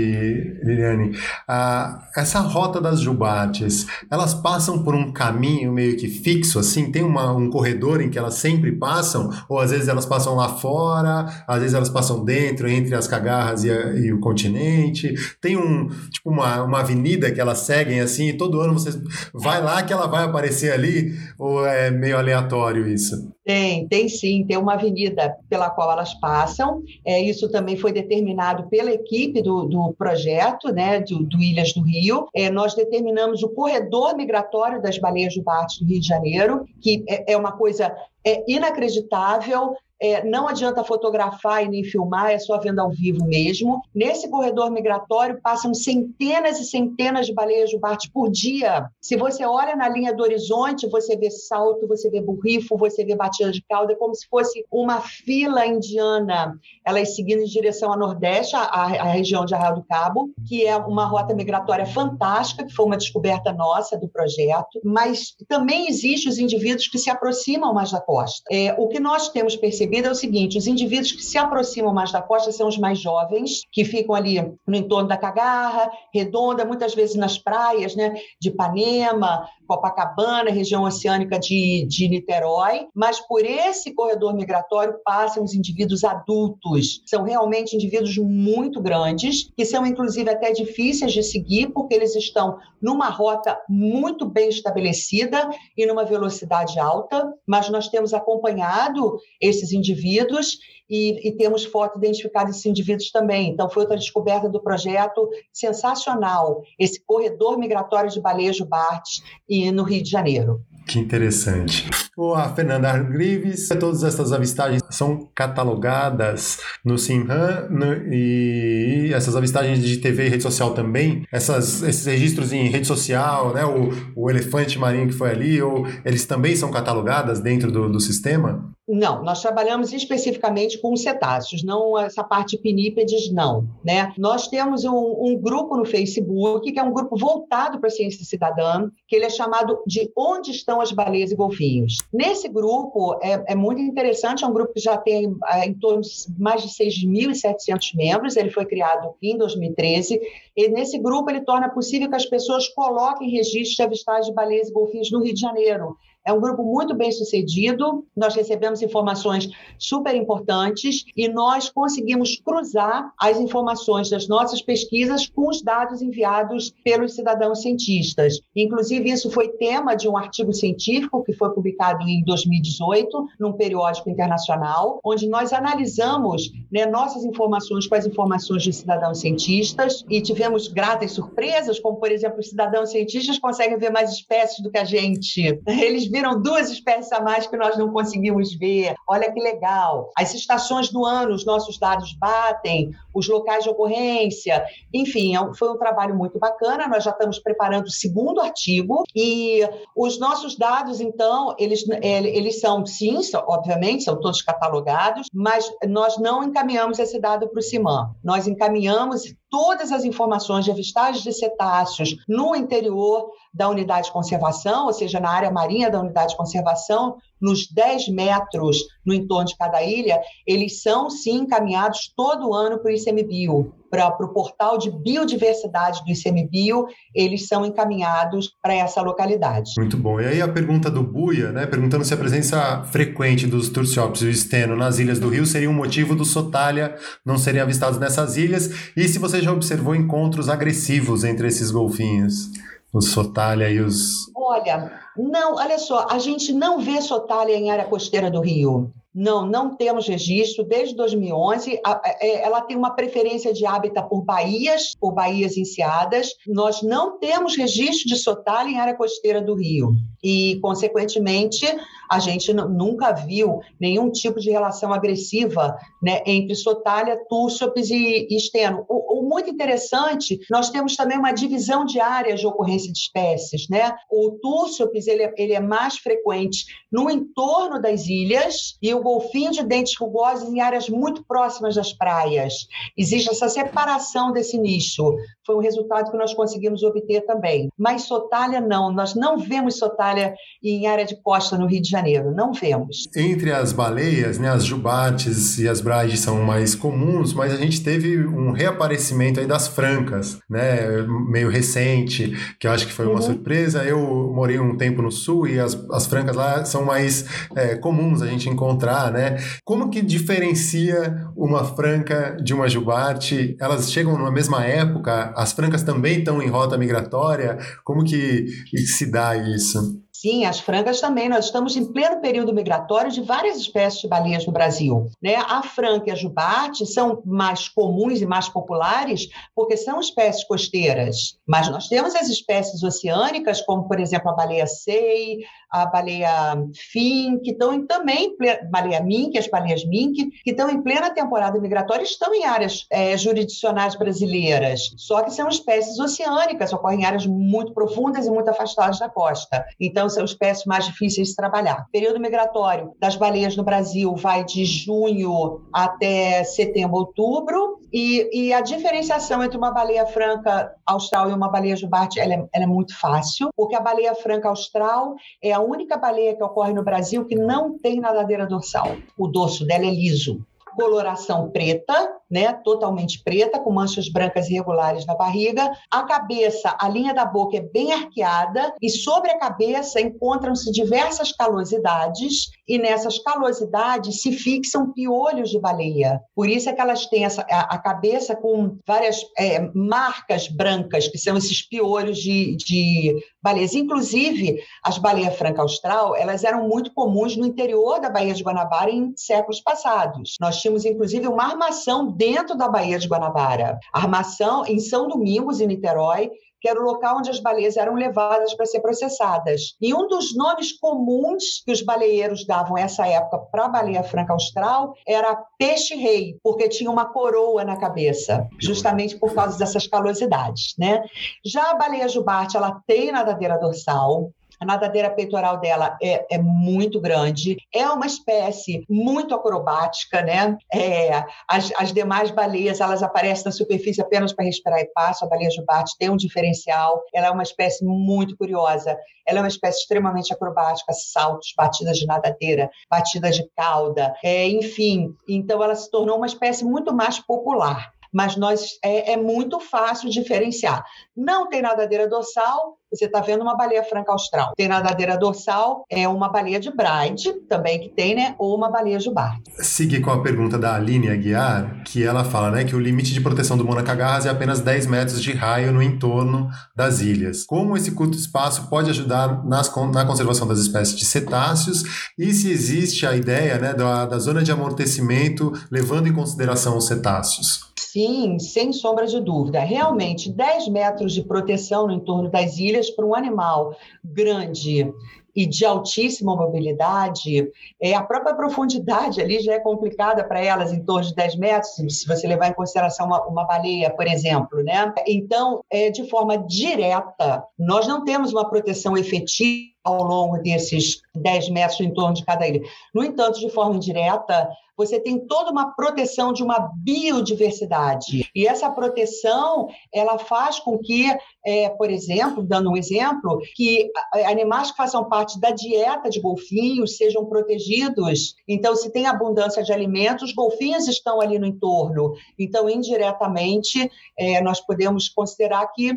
Liliane. Ah, essa rota das jubates, elas passam por um caminho meio que fixo, assim? Tem uma, um corredor em que elas sempre passam? Ou às vezes elas passam lá fora, às vezes elas passam dentro, entre as cagarras e, a, e o continente? Tem um, tipo, uma, uma avenida que elas seguem, assim, e todo ano você vai lá que ela vai aparecer ali? Ou é meio aleatório isso? Tem, tem sim, tem uma avenida pela qual elas passam. É, isso também foi determinado pela equipe do, do projeto, né, do, do Ilhas do Rio. É, nós determinamos o corredor migratório das baleias do Bate do Rio de Janeiro, que é, é uma coisa é, inacreditável é, não adianta fotografar e nem filmar, é só vendo ao vivo mesmo. Nesse corredor migratório passam centenas e centenas de baleias jubarte por dia. Se você olha na linha do horizonte, você vê salto, você vê burrifo, você vê batida de cauda, é como se fosse uma fila indiana. Elas seguindo em direção a Nordeste, a, a região de Arraial do Cabo, que é uma rota migratória fantástica, que foi uma descoberta nossa do projeto, mas também existem os indivíduos que se aproximam mais da costa. É, o que nós temos percebido percebida é o seguinte: os indivíduos que se aproximam mais da costa são os mais jovens, que ficam ali no entorno da Cagarra, Redonda, muitas vezes nas praias, né, de Ipanema, Copacabana, região oceânica de, de Niterói, mas por esse corredor migratório passam os indivíduos adultos. São realmente indivíduos muito grandes, que são inclusive até difíceis de seguir, porque eles estão numa rota muito bem estabelecida e numa velocidade alta, mas nós temos acompanhado esses indivíduos e, e, temos foto identificada desses indivíduos também. Então, foi outra descoberta do projeto sensacional, esse corredor migratório de baleias Bart e no Rio de Janeiro. Que interessante. O a Fernanda Argrives, todas essas avistagens são catalogadas no Simhan e essas avistagens de TV e rede social também, essas, esses registros em rede social, né, o, o elefante marinho que foi ali, ou, eles também são catalogadas dentro do, do sistema? Não, nós trabalhamos especificamente com cetáceos, não essa parte pinípedes, não. Né? Nós temos um, um, grupo no Facebook, que é um grupo voltado para a ciência cidadã, que ele é chamado de Onde Estão as Baleias e Golfinhos. Nesse grupo, é, é muito interessante, é um grupo que já tem é, em torno de mais de 6.700 membros, ele foi criado em 2013, e nesse grupo ele torna possível que as pessoas coloquem registros de avistagem de baleias e golfinhos no Rio de Janeiro. É um grupo muito bem sucedido, nós recebemos informações super importantes e nós conseguimos cruzar as informações das nossas pesquisas com os dados enviados pelos cidadãos cientistas. Inclusive, isso foi tema de um artigo científico que foi publicado em 2018, num periódico internacional, onde nós analisamos né, nossas informações com as informações de cidadãos cientistas e tivemos gratas surpresas, como, por exemplo, os cidadãos cientistas conseguem ver mais espécies do que a gente. Eles viram duas espécies a mais que nós não conseguimos ver. Olha que legal. As estações do ano, os nossos dados batem, os locais de ocorrência. Enfim, é foi um trabalho muito bacana. Nós já estamos preparando o segundo artigo e os nossos dados, então, eles, eles são, sim, obviamente, são todos catalogados, mas nós não encaminhamos esse dado para o CIMAN. Nós encaminhamos todas as informações de avistagens de cetáceos no interior da unidade de conservação, ou seja, na área marinha da unidade de conservação, nos 10 metros no entorno de cada ilha, eles são sim encaminhados todo ano para o ICMBio, para o portal de biodiversidade do ICMBio, eles são encaminhados para essa localidade. Muito bom. E aí a pergunta do Buia, né, perguntando se a presença frequente dos turciópis e o esteno nas ilhas do Rio seria um motivo do sotália não serem avistados nessas ilhas, e se você já observou encontros agressivos entre esses golfinhos, os sotália e os... Olha, não, olha só, a gente não vê sotália em área costeira do Rio. Não, não temos registro. Desde 2011, é, ela tem uma preferência de hábitat por baías, por baías enseadas. Nós não temos registro de sotalha em área costeira do Rio. E, consequentemente, a gente nunca viu nenhum tipo de relação agressiva né, entre sotalha, túrcipes e, e esteno. O, muito interessante, nós temos também uma divisão de áreas de ocorrência de espécies. Né? O túrcipes ele, é, ele é mais frequente no entorno das ilhas e o golfinho de dentes rugosos em áreas muito próximas das praias. Existe essa separação desse nicho. Foi um resultado que nós conseguimos obter também. Mas sotalha não, nós não vemos sotalha em área de costa no Rio de Janeiro, não vemos. Entre as baleias, né, as jubates e as braides são mais comuns, mas a gente teve um reaparecimento aí das francas, né, meio recente, que eu acho que foi uma uhum. surpresa. Eu morei um tempo no sul e as, as francas lá são mais é, comuns a gente encontrar, né? Como que diferencia uma franca de uma jubarte? Elas chegam na mesma época? As francas também estão em rota migratória? Como que se dá isso? Sim, as francas também. Nós estamos em pleno período migratório de várias espécies de baleias no Brasil. Né? A franca e a jubarte são mais comuns e mais populares porque são espécies costeiras. Mas nós temos as espécies oceânicas, como, por exemplo, a baleia sei, a baleia fin, que estão também, baleia mink, as baleias mink, que estão em plena temporada migratória, estão em áreas é, jurisdicionais brasileiras. Só que são espécies oceânicas, ocorrem em áreas muito profundas e muito afastadas da costa. Então são espécies mais difíceis de trabalhar. O período migratório das baleias no Brasil vai de junho até setembro, outubro, e, e a diferenciação entre uma baleia franca austral e uma baleia jubarte ela é, ela é muito fácil, porque a baleia franca austral é a única baleia que ocorre no Brasil que não tem nadadeira dorsal. O dorso dela é liso coloração preta, né, totalmente preta, com manchas brancas irregulares na barriga. A cabeça, a linha da boca é bem arqueada e sobre a cabeça encontram-se diversas calosidades e nessas calosidades se fixam piolhos de baleia. Por isso é que elas têm essa, a, a cabeça com várias é, marcas brancas, que são esses piolhos de, de baleias. Inclusive, as baleias franca austral, elas eram muito comuns no interior da Baía de Guanabara em séculos passados. Nós tínhamos, inclusive, uma armação dentro da Baía de Guanabara. Armação em São Domingos, em Niterói, que era o local onde as baleias eram levadas para ser processadas. E um dos nomes comuns que os baleeiros davam nessa época para a baleia franca austral era peixe-rei, porque tinha uma coroa na cabeça, justamente por causa dessas calosidades. Né? Já a baleia jubarte, ela tem nadadeira dorsal, a nadadeira peitoral dela é, é muito grande, é uma espécie muito acrobática, né? É, as, as demais baleias, elas aparecem na superfície apenas para respirar e passo. A baleia jubarte tem um diferencial, ela é uma espécie muito curiosa. Ela é uma espécie extremamente acrobática, saltos, batidas de nadadeira, batidas de cauda, é, enfim. Então, ela se tornou uma espécie muito mais popular mas nós é, é, muito fácil diferenciar. Não tem nadadeira dorsal, você está vendo uma baleia franca austral. Tem nadadeira dorsal, é uma baleia de Bride, também que tem, né? Ou uma baleia jubarte. Seguir com a pergunta da Aline Aguiar, que ela fala, né, que o limite de proteção do Monacagarras é apenas 10 metros de raio no entorno das ilhas. Como esse curto espaço pode ajudar nas, na conservação das espécies de cetáceos e se existe a ideia, né, da, da zona de amortecimento levando em consideração os cetáceos? Sim, sem sombra de dúvida. Realmente, 10 metros de proteção no entorno das ilhas para um animal grande e de altíssima mobilidade, é, a própria profundidade ali já é complicada para elas, em torno de 10 metros, se você levar em consideração uma, uma baleia, por exemplo. Né? Então, é, de forma direta, nós não temos uma proteção efetiva ao longo desses 10 metros em torno de cada ilha. No entanto, de forma indireta, você tem toda uma proteção de uma biodiversidade. E essa proteção, ela faz com que, é, por exemplo, dando um exemplo, que animais que façam parte da dieta de golfinhos sejam protegidos. Então, se tem abundância de alimentos, golfinhos estão ali no entorno. Então, indiretamente, é, nós podemos considerar que,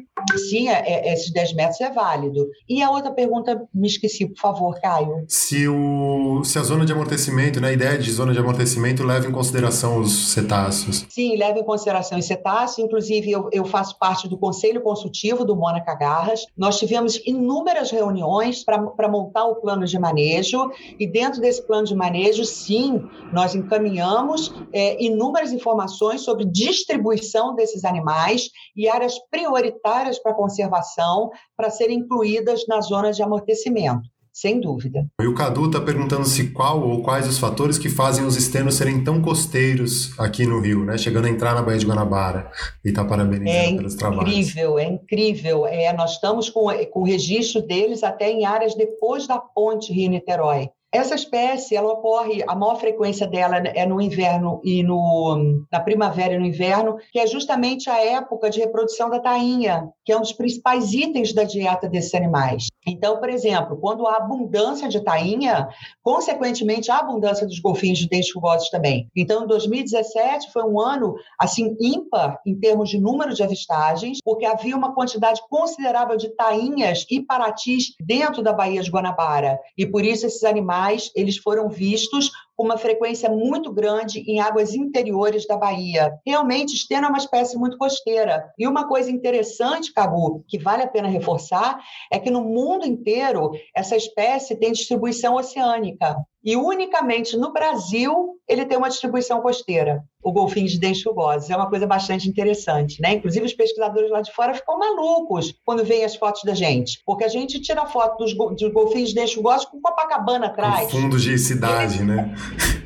sim, é, é esses 10 metros é válido. E a outra pergunta, me esqueci, por favor, Caio. Se, o, se a zona de amortecimento, né, a ideia de zona de amortecimento crescimento leva em consideração os cetáceos? Sim, leva em consideração os cetáceos. Inclusive, eu, eu faço parte do Conselho Consultivo do Mônaca Garras. Nós tivemos inúmeras reuniões para montar o plano de manejo, e dentro desse plano de manejo, sim, nós encaminhamos é, inúmeras informações sobre distribuição desses animais e áreas prioritárias para conservação para serem incluídas na zona de amortecimento sem dúvida. E o Cadu está perguntando se qual ou quais os fatores que fazem os externos serem tão costeiros aqui no Rio, né? Chegando a entrar na Baía de Guanabara. E está parabenizando é pelos trabalhos. É incrível, é incrível. É, nós estamos com, com o registro deles até em áreas depois da ponte Rio-Niterói. Essa espécie, ela ocorre, a maior frequência dela é no inverno e no, na primavera e no inverno, que é justamente a época de reprodução da tainha, que é um dos principais itens da dieta desses animais. Então, por exemplo, quando há abundância de tainha, consequentemente, há abundância dos golfinhos de dentes rugosos também. Então, 2017 foi um ano, assim, ímpar em termos de número de avistagens, porque havia uma quantidade considerável de tainhas e paratis dentro da Baía de Guanabara. E por isso esses animais eles foram vistos com uma frequência muito grande em águas interiores da Bahia. Realmente, Estena é uma espécie muito costeira. E uma coisa interessante, Cagu, que vale a pena reforçar, é que no mundo inteiro essa espécie tem distribuição oceânica. E unicamente no Brasil ele tem uma distribuição costeira, o golfinho de dentes rugosos. É uma coisa bastante interessante, né? Inclusive os pesquisadores lá de fora ficam malucos quando veem as fotos da gente, porque a gente tira foto dos, dos golfinhos de dentes rugosos com Copacabana atrás. Com fundo de cidade, eles, né?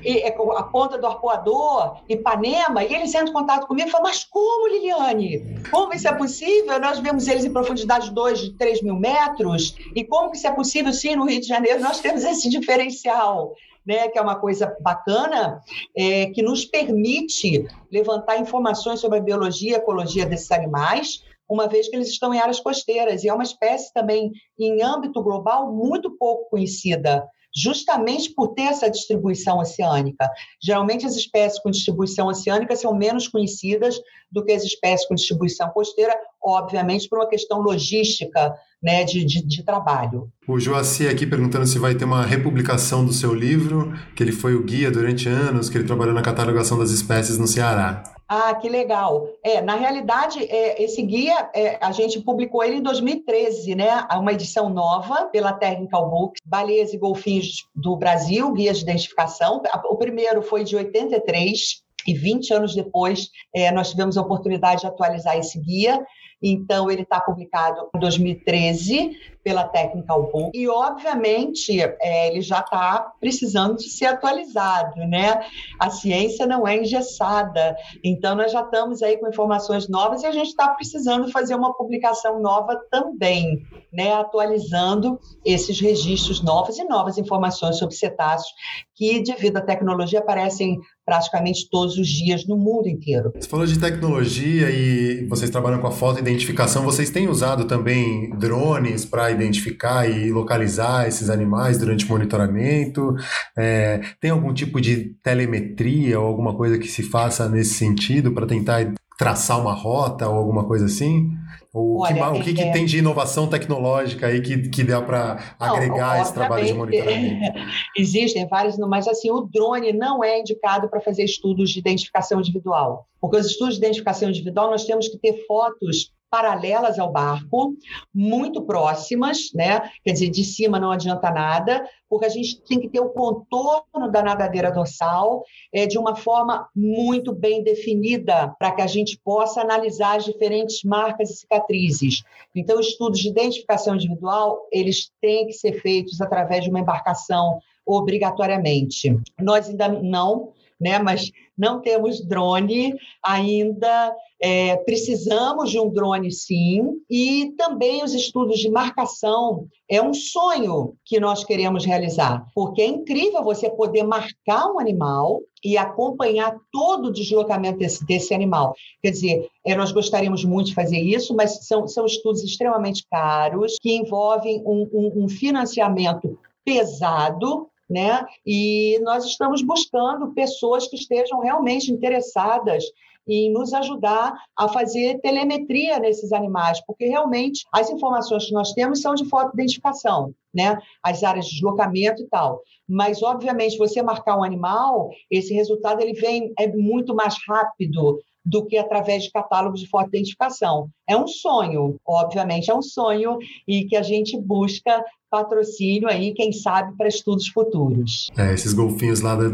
E, é, a ponta do arpoador, Ipanema, e eles entram em contato comigo e falam, mas como, Liliane? Como isso é possível? Nós vemos eles em profundidade de 2, 3 mil metros, e como isso é possível, sim, no Rio de Janeiro nós temos esse diferencial né, que é uma coisa bacana, é, que nos permite levantar informações sobre a biologia e ecologia desses animais, uma vez que eles estão em áreas costeiras, e é uma espécie também, em âmbito global, muito pouco conhecida justamente por ter essa distribuição oceânica. Geralmente, as espécies com distribuição oceânica são menos conhecidas do que as espécies com distribuição costeira, obviamente por uma questão logística né, de, de, de trabalho. O Joaci aqui perguntando se vai ter uma republicação do seu livro, que ele foi o guia durante anos, que ele trabalhou na catalogação das espécies no Ceará. Ah, que legal. É, na realidade, é, esse guia, é, a gente publicou ele em 2013, né? Uma edição nova pela Technical Books, Baleias e Golfinhos do Brasil, Guia de Identificação. O primeiro foi de 83, e 20 anos depois, é, nós tivemos a oportunidade de atualizar esse guia. Então, ele está publicado em 2013 pela Technical Book e, obviamente, é, ele já está precisando de ser atualizado, né? A ciência não é engessada, então nós já estamos aí com informações novas e a gente está precisando fazer uma publicação nova também, né? Atualizando esses registros novos e novas informações sobre cetáceos que, devido à tecnologia, aparecem praticamente todos os dias no mundo inteiro. Você falou de tecnologia e vocês trabalham com a foto identificação. Vocês têm usado também drones para identificar e localizar esses animais durante o monitoramento? É, tem algum tipo de telemetria ou alguma coisa que se faça nesse sentido para tentar traçar uma rota ou alguma coisa assim? O, Olha, que, o que, é... que, tem de inovação tecnológica aí que, que dá para agregar esse trabalho de monitoramento? Existem vários, mas assim, o drone não é indicado para fazer estudos de identificação individual. Porque os estudos de identificação individual nós temos que ter fotos paralelas ao barco, muito próximas, né? Quer dizer, de cima não adianta nada, porque a gente tem que ter o contorno da nadadeira dorsal é, de uma forma muito bem definida, para que a gente possa analisar as diferentes marcas e cicatrizes. Então, estudos de identificação individual, eles têm que ser feitos através de uma embarcação obrigatoriamente. Nós ainda não né? Mas não temos drone ainda. É, precisamos de um drone, sim, e também os estudos de marcação é um sonho que nós queremos realizar, porque é incrível você poder marcar um animal e acompanhar todo o deslocamento desse, desse animal. Quer dizer, é, nós gostaríamos muito de fazer isso, mas são, são estudos extremamente caros, que envolvem um, um, um financiamento pesado né? E nós estamos buscando pessoas que estejam realmente interessadas em nos ajudar a fazer telemetria nesses animais, porque realmente as informações que nós temos são de foto-identificação, né? As áreas de deslocamento e tal. Mas, obviamente, você marcar um animal, esse resultado ele vem é muito mais rápido do que através de catálogos de foto-identificação. É um sonho, obviamente, é um sonho e que a gente busca patrocínio aí, quem sabe, para estudos futuros. É, esses golfinhos lá da,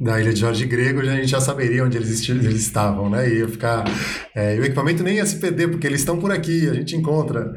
da ilha de Jorge Grego, a gente já saberia onde eles, eles estavam, né? Ia ficar. É, e o equipamento nem ia se perder, porque eles estão por aqui, a gente encontra.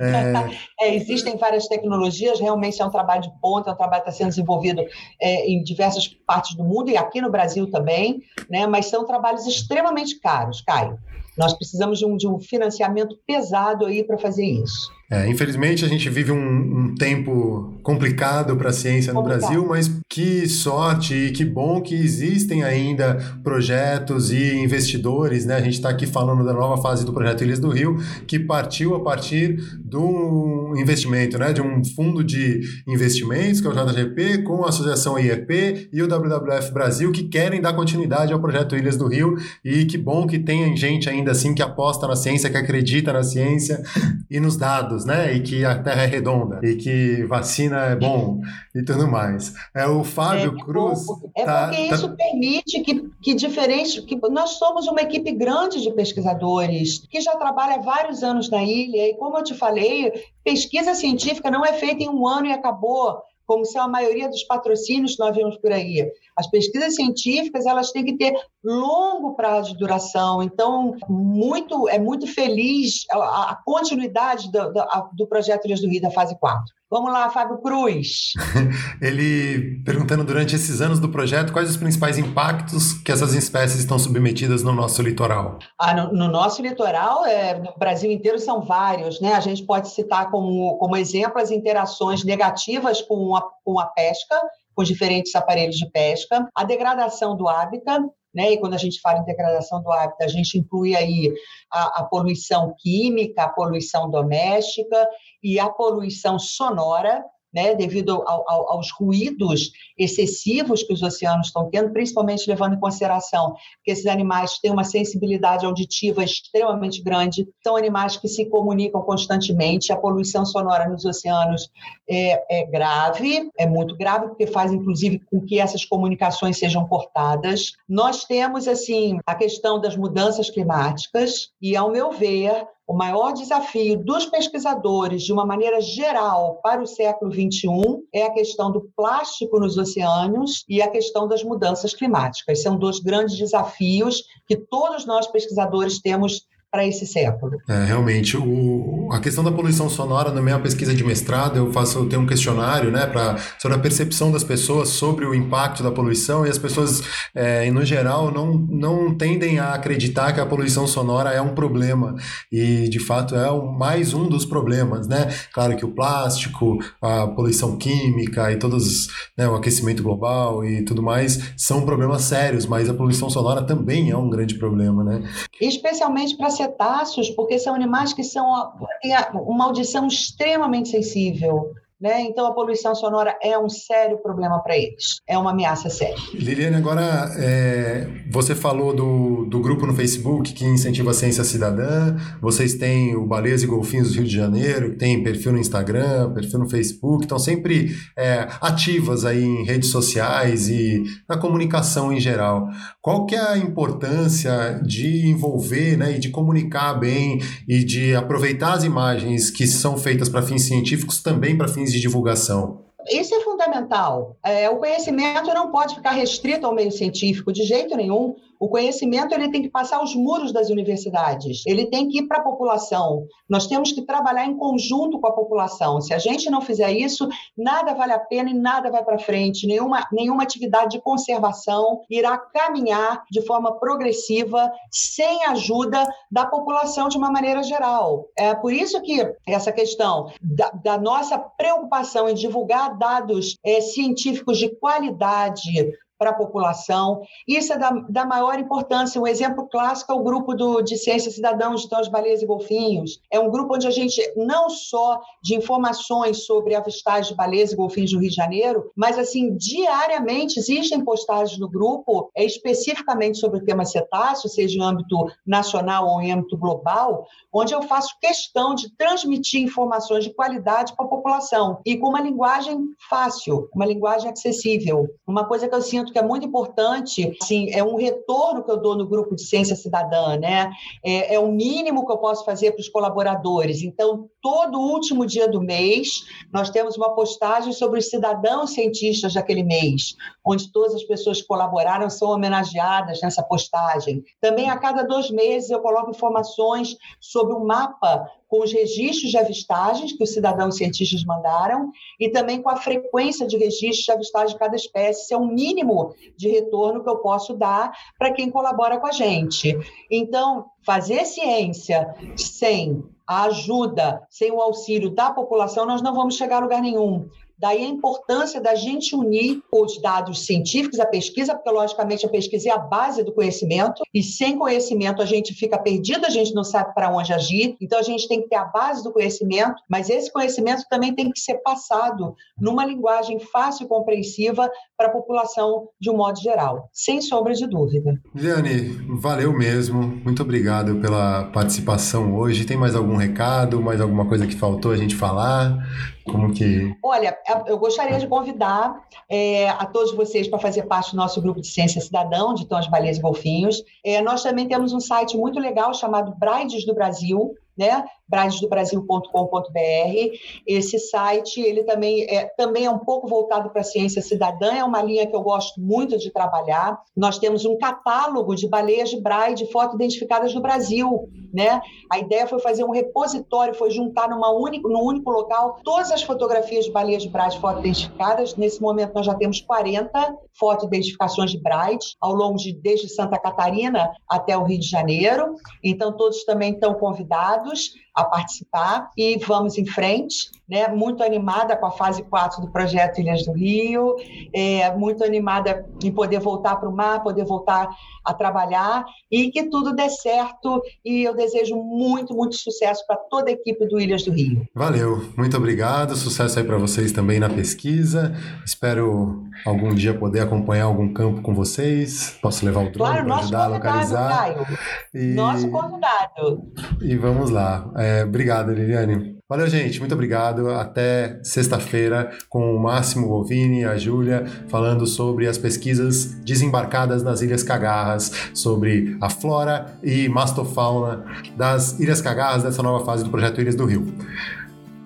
É... é, existem várias tecnologias, realmente é um trabalho de ponta, é um trabalho que está sendo desenvolvido é, em diversas partes do mundo e aqui no Brasil também, né? Mas são trabalhos extremamente caros, Caio. Nós precisamos de um, de um financiamento pesado aí para fazer isso. É, infelizmente, a gente vive um, um tempo complicado para a ciência no Brasil, mas que sorte e que bom que existem ainda projetos e investidores. Né? A gente está aqui falando da nova fase do projeto Ilhas do Rio, que partiu a partir de um investimento, né? de um fundo de investimentos, que é o JGP, com a Associação IEP e o WWF Brasil, que querem dar continuidade ao projeto Ilhas do Rio. E que bom que tem gente ainda assim que aposta na ciência, que acredita na ciência e nos dados né? E que a Terra é redonda e que vacina é bom e tudo mais. É o Fábio é, Cruz. É tá, porque tá... isso permite que, que diferente, que nós somos uma equipe grande de pesquisadores que já trabalha vários anos na ilha e como eu te falei, pesquisa científica não é feita em um ano e acabou como são a maioria dos patrocínios que nós vemos por aí. As pesquisas científicas elas têm que ter longo prazo de duração. Então, muito é muito feliz a, a continuidade do, do, do projeto Ilhas do Rio da fase 4. Vamos lá, Fábio Cruz. Ele perguntando durante esses anos do projeto quais os principais impactos que essas espécies estão submetidas no nosso litoral. Ah, no, no, nosso litoral, é, no Brasil inteiro, são vários. Né? A gente pode citar como, como exemplo as interações negativas com a, com a pesca, com diferentes aparelhos de pesca, a degradação do hábitat, né? E quando a gente fala em degradação do hábitat, a gente inclui aí a, a poluição química, a poluição doméstica e a poluição sonora, né, devido ao, ao, aos ruídos excessivos que os oceanos estão tendo, principalmente levando em consideração que esses animais têm uma sensibilidade auditiva extremamente grande, são animais que se comunicam constantemente, a poluição sonora nos oceanos é, é grave, é muito grave, porque faz, inclusive, com que essas comunicações sejam cortadas. Nós temos, assim, a questão das mudanças climáticas, e, ao meu ver, o maior desafio dos pesquisadores, de uma maneira geral, para o século XXI, é a questão do plástico nos oceanos e a questão das mudanças climáticas. São dois grandes desafios que todos nós pesquisadores temos para esse século. É, realmente, o, a questão da poluição sonora, na minha pesquisa de mestrado, eu faço eu tenho um questionário né, pra, sobre a percepção das pessoas sobre o impacto da poluição, e as pessoas, é, no geral, não, não tendem a acreditar que a poluição sonora é um problema, e de fato é mais um dos problemas. Né? Claro que o plástico, a poluição química e todos né, o aquecimento global e tudo mais são problemas sérios, mas a poluição sonora também é um grande problema. Né? Especialmente para cetáceos, porque são animais que são têm uma audição extremamente sensível. Né? Então a poluição sonora é um sério problema para eles, é uma ameaça séria. Liliane, agora é, você falou do, do grupo no Facebook que incentiva a ciência cidadã, vocês têm o Baleias e Golfinhos do Rio de Janeiro, tem perfil no Instagram, perfil no Facebook, estão sempre é, ativas aí em redes sociais e na comunicação em geral. Qual que é a importância de envolver né, e de comunicar bem e de aproveitar as imagens que são feitas para fins científicos também para fins de divulgação? Isso é fundamental. É, o conhecimento não pode ficar restrito ao meio científico de jeito nenhum. O conhecimento ele tem que passar os muros das universidades, ele tem que ir para a população. Nós temos que trabalhar em conjunto com a população. Se a gente não fizer isso, nada vale a pena e nada vai para frente. Nenhuma, nenhuma atividade de conservação irá caminhar de forma progressiva sem a ajuda da população de uma maneira geral. É por isso que essa questão da, da nossa preocupação em divulgar dados é, científicos de qualidade para a população. Isso é da, da, maior importância. Um exemplo clássico é o grupo do, de Ciência Cidadãos de Tons, Baleias e Golfinhos. É um grupo onde a gente, não só de informações sobre avistagem de baleias e golfinhos no Rio de Janeiro, mas, assim, diariamente existem postagens no grupo é, especificamente sobre o tema cetáceo, seja em âmbito nacional ou em âmbito global, onde eu faço questão de transmitir informações de qualidade para a população e com uma linguagem fácil, uma linguagem acessível. Uma coisa que eu sinto que é muito importante, assim, é um retorno que eu dou no grupo de ciência cidadã, né? É, é o mínimo que eu posso fazer para os colaboradores. Então, todo último dia do mês, nós temos uma postagem sobre os cidadãos cientistas daquele mês, onde todas as pessoas que colaboraram são homenageadas nessa postagem. Também, a cada dois meses, eu coloco informações sobre o mapa com os registros de avistagens que os cidadãos cientistas mandaram e também com a frequência de registros de avistagem de cada espécie. Isso é o mínimo de retorno que eu posso dar para quem colabora com a gente. Então, fazer ciência sem a ajuda, sem o auxílio da população, nós não vamos chegar a lugar nenhum. Daí a importância da gente unir os dados científicos, a pesquisa, porque logicamente a pesquisa é a base do conhecimento, e sem conhecimento a gente fica perdido, a gente não sabe para onde agir. Então a gente tem que ter a base do conhecimento, mas esse conhecimento também tem que ser passado numa linguagem fácil e compreensiva para a população de um modo geral, sem sombra de dúvida. Liane, valeu mesmo. Muito obrigado pela participação hoje. Tem mais algum recado, mais alguma coisa que faltou a gente falar? Como que. Olha, eu gostaria de convidar é, a todos vocês para fazer parte do nosso grupo de Ciência Cidadão, de Tons, Baleias e Golfinhos. É, nós também temos um site muito legal chamado Brides do Brasil, né? bradesdobrasil.com.br. Esse site, ele também é, também é um pouco voltado para a ciência cidadã, é uma linha que eu gosto muito de trabalhar. Nós temos um catálogo de baleias de braille foto identificadas no Brasil, né? A ideia foi fazer um repositório, foi juntar numa único, num único local todas as fotografias de baleias de braille foto identificadas. Nesse momento nós já temos 40 foto identificações de braille ao longo de desde Santa Catarina até o Rio de Janeiro. Então todos também estão convidados dados a participar e vamos em frente, né? Muito animada com a fase 4 do projeto Ilhas do Rio, é, muito animada em poder voltar para o mar, poder voltar a trabalhar e que tudo dê certo e eu desejo muito, muito sucesso para toda a equipe do Ilhas do Rio. Valeu, muito obrigado, sucesso aí para vocês também na pesquisa. Espero algum dia poder acompanhar algum campo com vocês. Posso levar o drone claro, para ajudar a localizar. Caio. E... Nosso convidado. E vamos lá. É, obrigado, Liliane. Valeu, gente. Muito obrigado. Até sexta-feira com o Máximo Bovini e a Júlia falando sobre as pesquisas desembarcadas nas Ilhas Cagarras, sobre a flora e mastofauna das Ilhas Cagarras dessa nova fase do projeto Ilhas do Rio.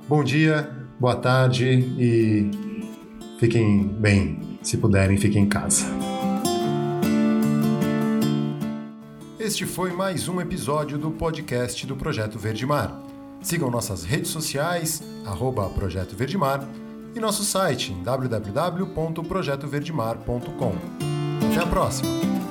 Bom dia, boa tarde e fiquem bem. Se puderem, fiquem em casa. Este foi mais um episódio do podcast do Projeto Verde Mar. Sigam nossas redes sociais, arroba Projeto e nosso site www.projetoverdemar.com. Até a próxima!